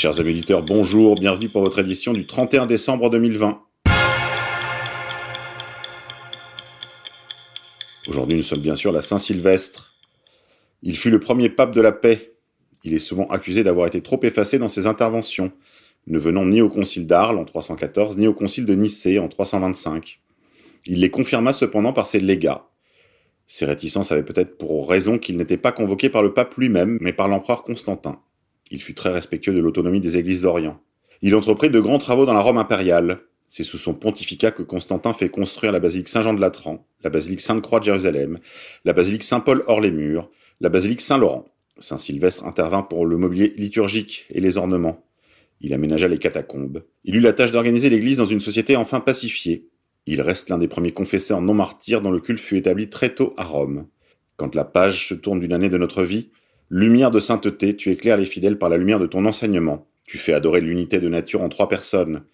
Chers auditeurs, bonjour, bienvenue pour votre édition du 31 décembre 2020. Aujourd'hui, nous sommes bien sûr la Saint-Sylvestre. Il fut le premier pape de la paix. Il est souvent accusé d'avoir été trop effacé dans ses interventions, ne venant ni au concile d'Arles en 314, ni au concile de Nicée en 325. Il les confirma cependant par ses légats. Ces réticences avaient peut-être pour raison qu'il n'était pas convoqué par le pape lui-même, mais par l'empereur Constantin. Il fut très respectueux de l'autonomie des églises d'Orient. Il entreprit de grands travaux dans la Rome impériale. C'est sous son pontificat que Constantin fait construire la basilique Saint-Jean de Latran, la basilique Sainte-Croix de Jérusalem, la basilique Saint-Paul hors les murs, la basilique Saint-Laurent. Saint Sylvestre intervint pour le mobilier liturgique et les ornements. Il aménagea les catacombes. Il eut la tâche d'organiser l'Église dans une société enfin pacifiée. Il reste l'un des premiers confesseurs non martyrs dont le culte fut établi très tôt à Rome. Quand la page se tourne d'une année de notre vie, lumière de sainteté, tu éclaires les fidèles par la lumière de ton enseignement. Tu fais adorer l'unité de nature en trois personnes.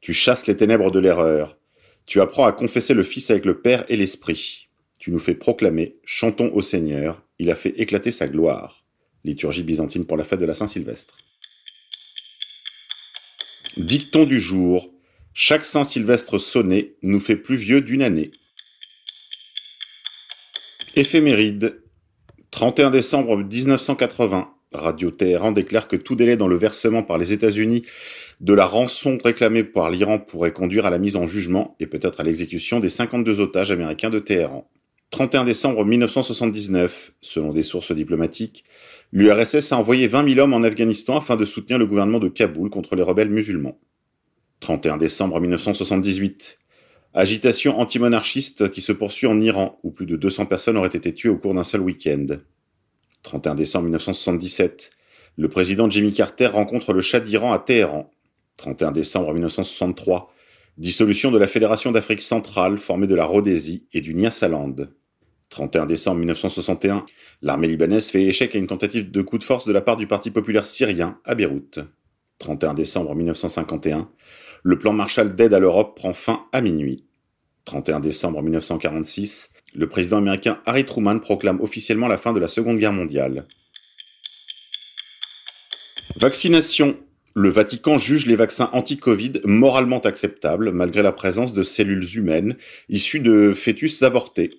Tu chasses les ténèbres de l'erreur. Tu apprends à confesser le Fils avec le Père et l'Esprit. Tu nous fais proclamer, chantons au Seigneur, il a fait éclater sa gloire. Liturgie byzantine pour la fête de la Saint-Sylvestre. Dicton du jour. Chaque Saint-Sylvestre sonné nous fait plus vieux d'une année. Éphéméride. 31 décembre 1980. Radio Téhéran déclare que tout délai dans le versement par les États-Unis de la rançon réclamée par l'Iran pourrait conduire à la mise en jugement et peut-être à l'exécution des 52 otages américains de Téhéran. 31 décembre 1979, selon des sources diplomatiques, l'URSS a envoyé 20 000 hommes en Afghanistan afin de soutenir le gouvernement de Kaboul contre les rebelles musulmans. 31 décembre 1978, agitation antimonarchiste qui se poursuit en Iran, où plus de 200 personnes auraient été tuées au cours d'un seul week-end. 31 décembre 1977, le président Jimmy Carter rencontre le Shah d'Iran à Téhéran. 31 décembre 1963, dissolution de la Fédération d'Afrique centrale formée de la Rhodésie et du Nyasaland. 31 décembre 1961, l'armée libanaise fait échec à une tentative de coup de force de la part du Parti populaire syrien à Beyrouth. 31 décembre 1951, le plan Marshall d'aide à l'Europe prend fin à minuit. 31 décembre 1946, le président américain Harry Truman proclame officiellement la fin de la Seconde Guerre mondiale. Vaccination. Le Vatican juge les vaccins anti-Covid moralement acceptables malgré la présence de cellules humaines issues de fœtus avortés.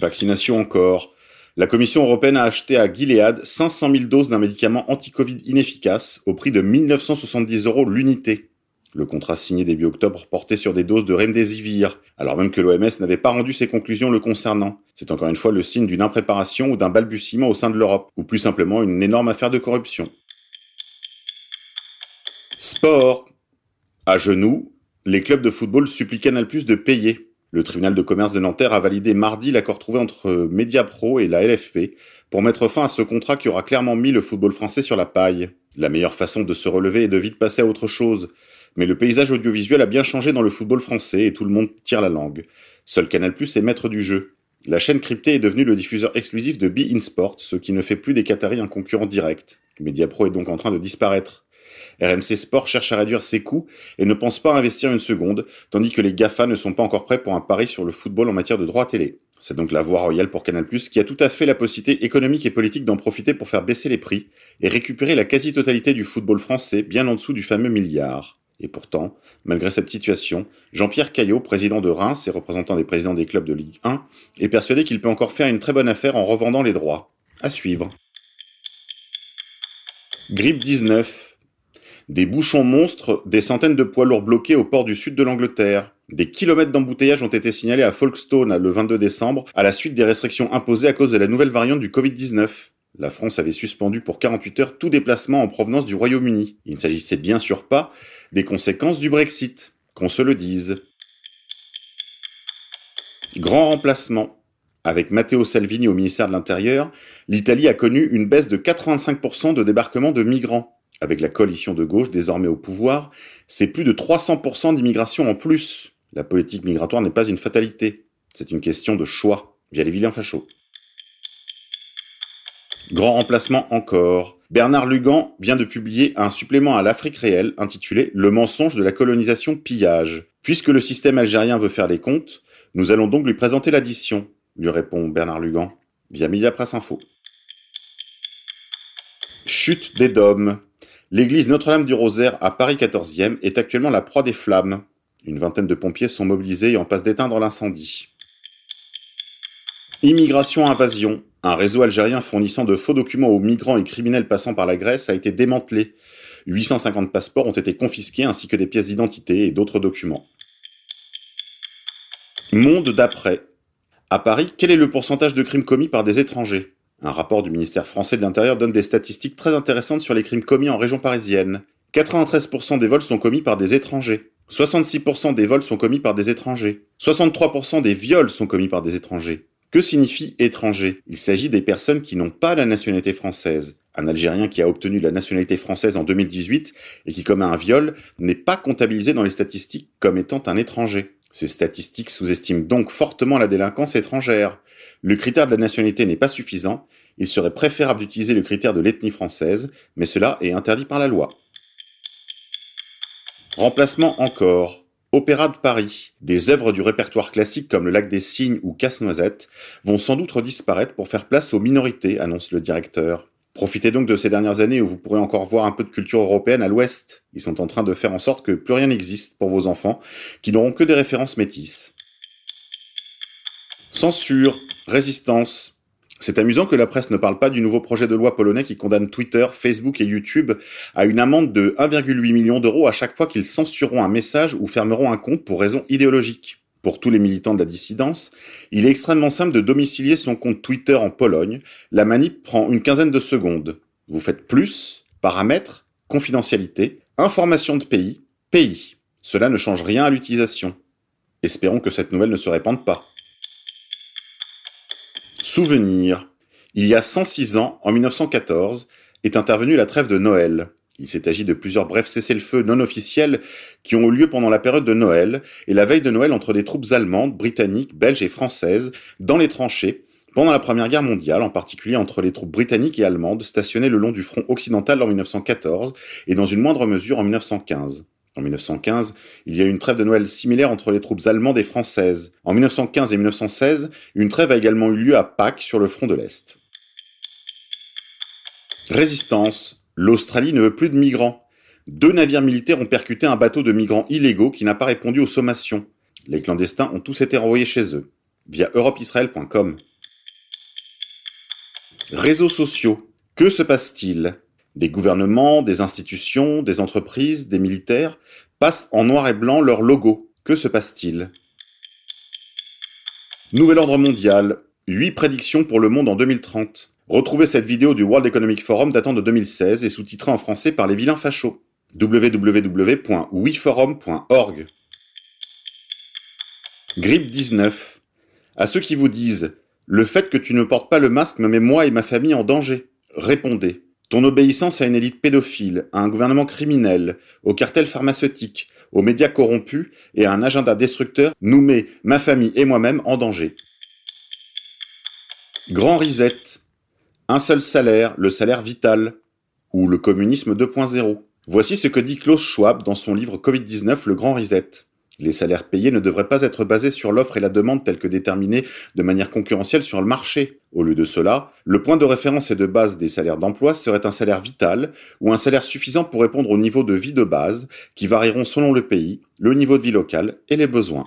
Vaccination encore. La Commission européenne a acheté à Gilead 500 000 doses d'un médicament anti-Covid inefficace au prix de 1970 euros l'unité. Le contrat signé début octobre portait sur des doses de remdesivir, alors même que l'OMS n'avait pas rendu ses conclusions le concernant. C'est encore une fois le signe d'une impréparation ou d'un balbutiement au sein de l'Europe, ou plus simplement une énorme affaire de corruption. Sport. À genoux, les clubs de football supplient Canal Plus de payer. Le tribunal de commerce de Nanterre a validé mardi l'accord trouvé entre Mediapro et la LFP pour mettre fin à ce contrat qui aura clairement mis le football français sur la paille. La meilleure façon de se relever est de vite passer à autre chose. Mais le paysage audiovisuel a bien changé dans le football français et tout le monde tire la langue. Seul Canal Plus est maître du jeu. La chaîne cryptée est devenue le diffuseur exclusif de Be In Sport, ce qui ne fait plus des Qataris un concurrent direct. Mediapro est donc en train de disparaître. RMC Sport cherche à réduire ses coûts et ne pense pas investir une seconde, tandis que les GAFA ne sont pas encore prêts pour un pari sur le football en matière de droits télé. C'est donc la voie royale pour Canal+, qui a tout à fait la possibilité économique et politique d'en profiter pour faire baisser les prix et récupérer la quasi-totalité du football français bien en dessous du fameux milliard. Et pourtant, malgré cette situation, Jean-Pierre Caillot, président de Reims et représentant des présidents des clubs de Ligue 1, est persuadé qu'il peut encore faire une très bonne affaire en revendant les droits. À suivre. Grippe 19. Des bouchons monstres, des centaines de poids lourds bloqués au port du sud de l'Angleterre. Des kilomètres d'embouteillage ont été signalés à Folkestone le 22 décembre à la suite des restrictions imposées à cause de la nouvelle variante du Covid-19. La France avait suspendu pour 48 heures tout déplacement en provenance du Royaume-Uni. Il ne s'agissait bien sûr pas des conséquences du Brexit, qu'on se le dise. Grand remplacement. Avec Matteo Salvini au ministère de l'Intérieur, l'Italie a connu une baisse de 85% de débarquement de migrants avec la coalition de gauche désormais au pouvoir, c'est plus de 300% d'immigration en plus. La politique migratoire n'est pas une fatalité, c'est une question de choix, via les fachos. Grand remplacement encore. Bernard Lugan vient de publier un supplément à l'Afrique réelle intitulé Le mensonge de la colonisation pillage. Puisque le système algérien veut faire les comptes, nous allons donc lui présenter l'addition, lui répond Bernard Lugan, via Mediapresse Info. Chute des dômes. L'église Notre-Dame du Rosaire à Paris 14e est actuellement la proie des flammes. Une vingtaine de pompiers sont mobilisés et en passe d'éteindre l'incendie. Immigration-invasion. Un réseau algérien fournissant de faux documents aux migrants et criminels passant par la Grèce a été démantelé. 850 passeports ont été confisqués ainsi que des pièces d'identité et d'autres documents. Monde d'après. À Paris, quel est le pourcentage de crimes commis par des étrangers? Un rapport du ministère français de l'Intérieur donne des statistiques très intéressantes sur les crimes commis en région parisienne. 93% des vols sont commis par des étrangers. 66% des vols sont commis par des étrangers. 63% des viols sont commis par des étrangers. Que signifie étranger? Il s'agit des personnes qui n'ont pas la nationalité française. Un Algérien qui a obtenu la nationalité française en 2018 et qui commet un viol n'est pas comptabilisé dans les statistiques comme étant un étranger. Ces statistiques sous-estiment donc fortement la délinquance étrangère. Le critère de la nationalité n'est pas suffisant, il serait préférable d'utiliser le critère de l'ethnie française, mais cela est interdit par la loi. Remplacement encore. Opéra de Paris. Des œuvres du répertoire classique comme Le Lac des Cygnes ou Casse-Noisette vont sans doute disparaître pour faire place aux minorités, annonce le directeur. Profitez donc de ces dernières années où vous pourrez encore voir un peu de culture européenne à l'ouest. Ils sont en train de faire en sorte que plus rien n'existe pour vos enfants, qui n'auront que des références métisses. Censure, résistance, c'est amusant que la presse ne parle pas du nouveau projet de loi polonais qui condamne Twitter, Facebook et YouTube à une amende de 1,8 million d'euros à chaque fois qu'ils censureront un message ou fermeront un compte pour raisons idéologiques. Pour tous les militants de la dissidence, il est extrêmement simple de domicilier son compte Twitter en Pologne. La manip prend une quinzaine de secondes. Vous faites plus, paramètres, confidentialité, information de pays, pays. Cela ne change rien à l'utilisation. Espérons que cette nouvelle ne se répande pas. Souvenir. Il y a 106 ans, en 1914, est intervenue la trêve de Noël. Il s'est agi de plusieurs brefs cessez-le-feu non officiels qui ont eu lieu pendant la période de Noël et la veille de Noël entre des troupes allemandes, britanniques, belges et françaises dans les tranchées pendant la Première Guerre mondiale, en particulier entre les troupes britanniques et allemandes stationnées le long du front occidental en 1914 et dans une moindre mesure en 1915. En 1915, il y a eu une trêve de Noël similaire entre les troupes allemandes et françaises. En 1915 et 1916, une trêve a également eu lieu à Pâques sur le front de l'Est. Résistance. L'Australie ne veut plus de migrants. Deux navires militaires ont percuté un bateau de migrants illégaux qui n'a pas répondu aux sommations. Les clandestins ont tous été renvoyés chez eux, via europeisrael.com. Réseaux sociaux. Que se passe-t-il? Des gouvernements, des institutions, des entreprises, des militaires passent en noir et blanc leur logo. Que se passe-t-il? Nouvel ordre mondial. 8 prédictions pour le monde en 2030. Retrouvez cette vidéo du World Economic Forum datant de 2016 et sous-titrée en français par les vilains fachos. www.wiforum.org Grippe 19. À ceux qui vous disent Le fait que tu ne portes pas le masque me met moi et ma famille en danger. Répondez ton obéissance à une élite pédophile, à un gouvernement criminel, au cartel pharmaceutique, aux médias corrompus et à un agenda destructeur nous met, ma famille et moi-même, en danger. Grand Reset. Un seul salaire, le salaire vital. Ou le communisme 2.0. Voici ce que dit Klaus Schwab dans son livre Covid-19, le Grand Reset. Les salaires payés ne devraient pas être basés sur l'offre et la demande telles que déterminées de manière concurrentielle sur le marché. Au lieu de cela, le point de référence et de base des salaires d'emploi serait un salaire vital ou un salaire suffisant pour répondre au niveau de vie de base qui varieront selon le pays, le niveau de vie local et les besoins.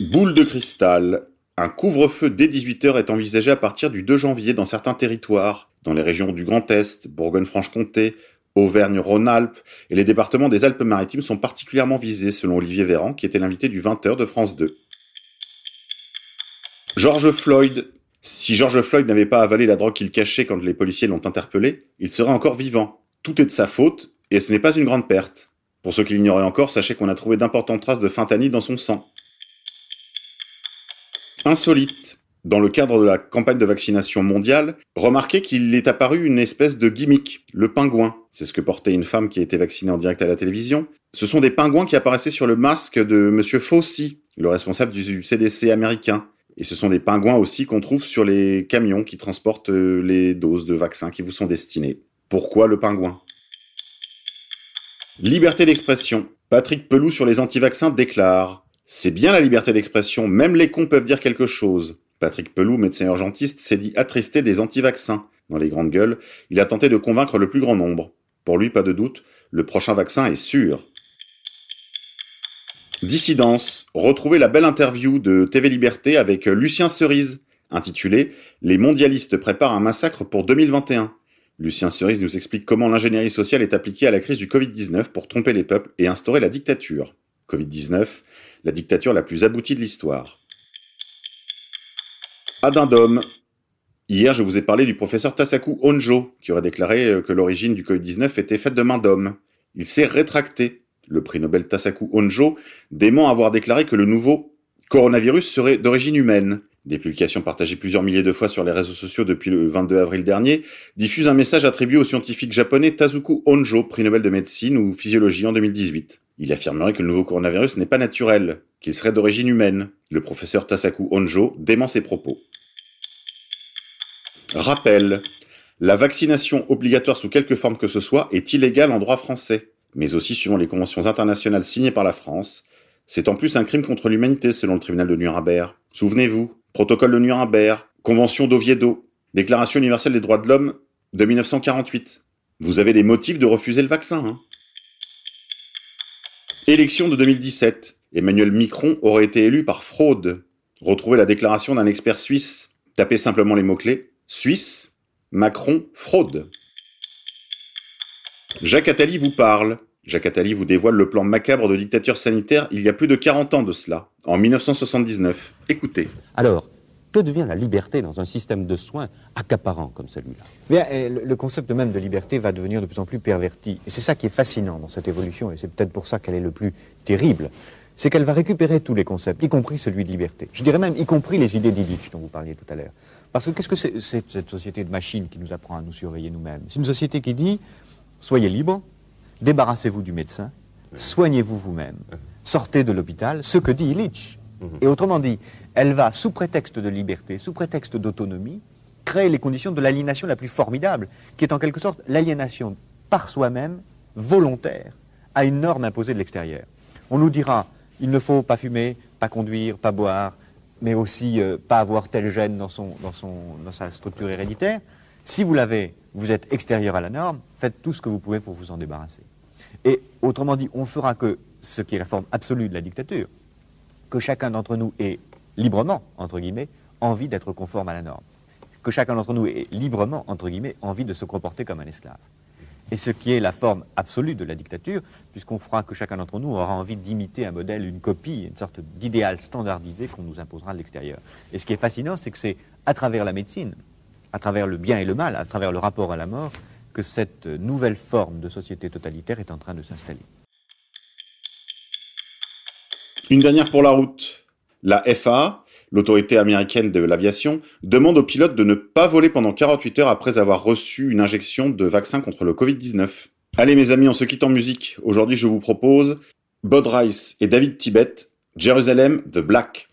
Boule de cristal. Un couvre-feu dès 18h est envisagé à partir du 2 janvier dans certains territoires, dans les régions du Grand Est, Bourgogne-Franche-Comté, Auvergne-Rhône-Alpes et les départements des Alpes-Maritimes sont particulièrement visés, selon Olivier Véran, qui était l'invité du 20h de France 2. George Floyd. Si George Floyd n'avait pas avalé la drogue qu'il cachait quand les policiers l'ont interpellé, il serait encore vivant. Tout est de sa faute, et ce n'est pas une grande perte. Pour ceux qui l'ignoraient encore, sachez qu'on a trouvé d'importantes traces de fentanyl dans son sang. Insolite dans le cadre de la campagne de vaccination mondiale, remarquez qu'il est apparu une espèce de gimmick, le pingouin. C'est ce que portait une femme qui a été vaccinée en direct à la télévision. Ce sont des pingouins qui apparaissaient sur le masque de Monsieur Fauci, le responsable du CDC américain. Et ce sont des pingouins aussi qu'on trouve sur les camions qui transportent euh, les doses de vaccins qui vous sont destinées. Pourquoi le pingouin? Liberté d'expression. Patrick Pelou sur les anti-vaccins déclare C'est bien la liberté d'expression, même les cons peuvent dire quelque chose. Patrick Pelou, médecin urgentiste, s'est dit attristé des anti-vaccins. dans les grandes gueules, il a tenté de convaincre le plus grand nombre. Pour lui, pas de doute, le prochain vaccin est sûr. Dissidence. Retrouvez la belle interview de TV Liberté avec Lucien Cerise, intitulée Les mondialistes préparent un massacre pour 2021. Lucien Cerise nous explique comment l'ingénierie sociale est appliquée à la crise du Covid-19 pour tromper les peuples et instaurer la dictature. Covid-19, la dictature la plus aboutie de l'histoire. Addendum. Hier, je vous ai parlé du professeur Tasaku Honjo, qui aurait déclaré que l'origine du Covid-19 était faite de main d'homme. Il s'est rétracté. Le prix Nobel Tasaku Honjo dément avoir déclaré que le nouveau coronavirus serait d'origine humaine. Des publications partagées plusieurs milliers de fois sur les réseaux sociaux depuis le 22 avril dernier diffusent un message attribué au scientifique japonais Tazuku Honjo, prix Nobel de médecine ou physiologie en 2018. Il affirmerait que le nouveau coronavirus n'est pas naturel, qu'il serait d'origine humaine. Le professeur Tasaku Honjo dément ses propos. Rappel. La vaccination obligatoire sous quelque forme que ce soit est illégale en droit français, mais aussi suivant les conventions internationales signées par la France. C'est en plus un crime contre l'humanité selon le tribunal de Nuremberg. Souvenez-vous, protocole de Nuremberg, convention d'Oviedo, déclaration universelle des droits de l'homme de 1948. Vous avez des motifs de refuser le vaccin. Hein Élection de 2017. Emmanuel Macron aurait été élu par fraude. Retrouvez la déclaration d'un expert suisse. Tapez simplement les mots-clés. Suisse, Macron, fraude. Jacques Attali vous parle. Jacques Attali vous dévoile le plan macabre de dictature sanitaire il y a plus de 40 ans de cela, en 1979. Écoutez. Alors, que devient la liberté dans un système de soins accaparant comme celui-là? Bien, Le concept même de liberté va devenir de plus en plus perverti. Et c'est ça qui est fascinant dans cette évolution, et c'est peut-être pour ça qu'elle est le plus terrible. C'est qu'elle va récupérer tous les concepts, y compris celui de liberté. Je dirais même y compris les idées d'Illich dont vous parliez tout à l'heure. Parce que qu'est-ce que c'est cette société de machines qui nous apprend à nous surveiller nous-mêmes? C'est une société qui dit soyez libre, débarrassez-vous du médecin, soignez-vous vous-même, sortez de l'hôpital, ce que dit Illich. Mhm. Et autrement dit, elle va, sous prétexte de liberté, sous prétexte d'autonomie, créer les conditions de l'aliénation la plus formidable, qui est en quelque sorte l'aliénation par soi-même, volontaire, à une norme imposée de l'extérieur. On nous dira, il ne faut pas fumer, pas conduire, pas boire, mais aussi euh, pas avoir tel gène dans, son, dans, son, dans sa structure héréditaire. Si vous l'avez, vous êtes extérieur à la norme, faites tout ce que vous pouvez pour vous en débarrasser. Et autrement dit, on fera que ce qui est la forme absolue de la dictature, que chacun d'entre nous ait librement, entre guillemets, envie d'être conforme à la norme. Que chacun d'entre nous ait librement, entre guillemets, envie de se comporter comme un esclave. Et ce qui est la forme absolue de la dictature, puisqu'on fera que chacun d'entre nous aura envie d'imiter un modèle, une copie, une sorte d'idéal standardisé qu'on nous imposera de l'extérieur. Et ce qui est fascinant, c'est que c'est à travers la médecine, à travers le bien et le mal, à travers le rapport à la mort, que cette nouvelle forme de société totalitaire est en train de s'installer. Une dernière pour la route. La FAA, l'autorité américaine de l'aviation, demande aux pilotes de ne pas voler pendant 48 heures après avoir reçu une injection de vaccin contre le Covid-19. Allez mes amis, on se quitte en musique. Aujourd'hui je vous propose Bod Rice et David Tibet, Jerusalem the Black.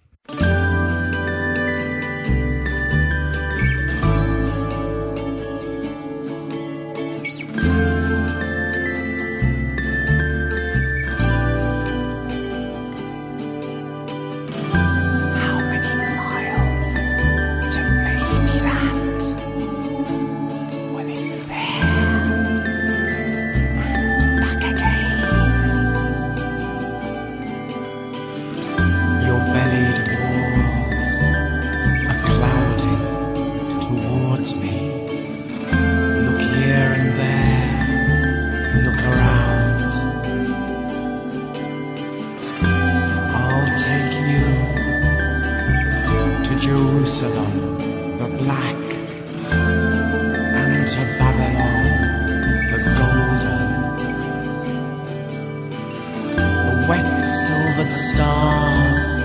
stars,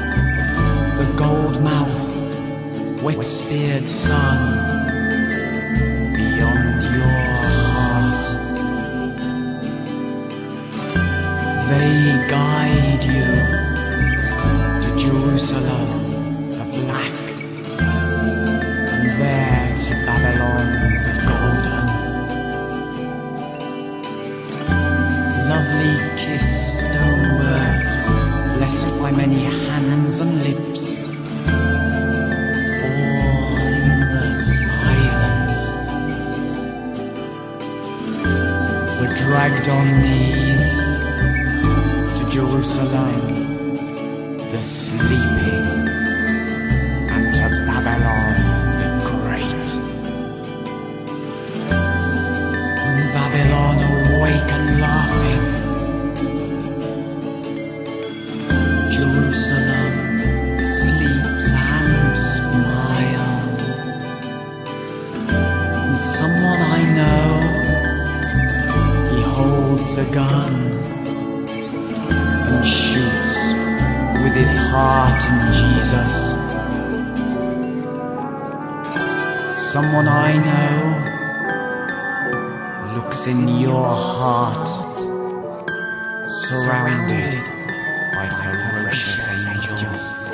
the gold mouth, wet-speared sun, beyond your heart. They guide you to Jerusalem, the black, and there to Babylon, the golden. Lovely kiss by many hands and lips. Fall in silence. Dragged on knees to Jerusalem, the sleeping. us. Someone I know looks in your heart, surrounded by ferocious angels.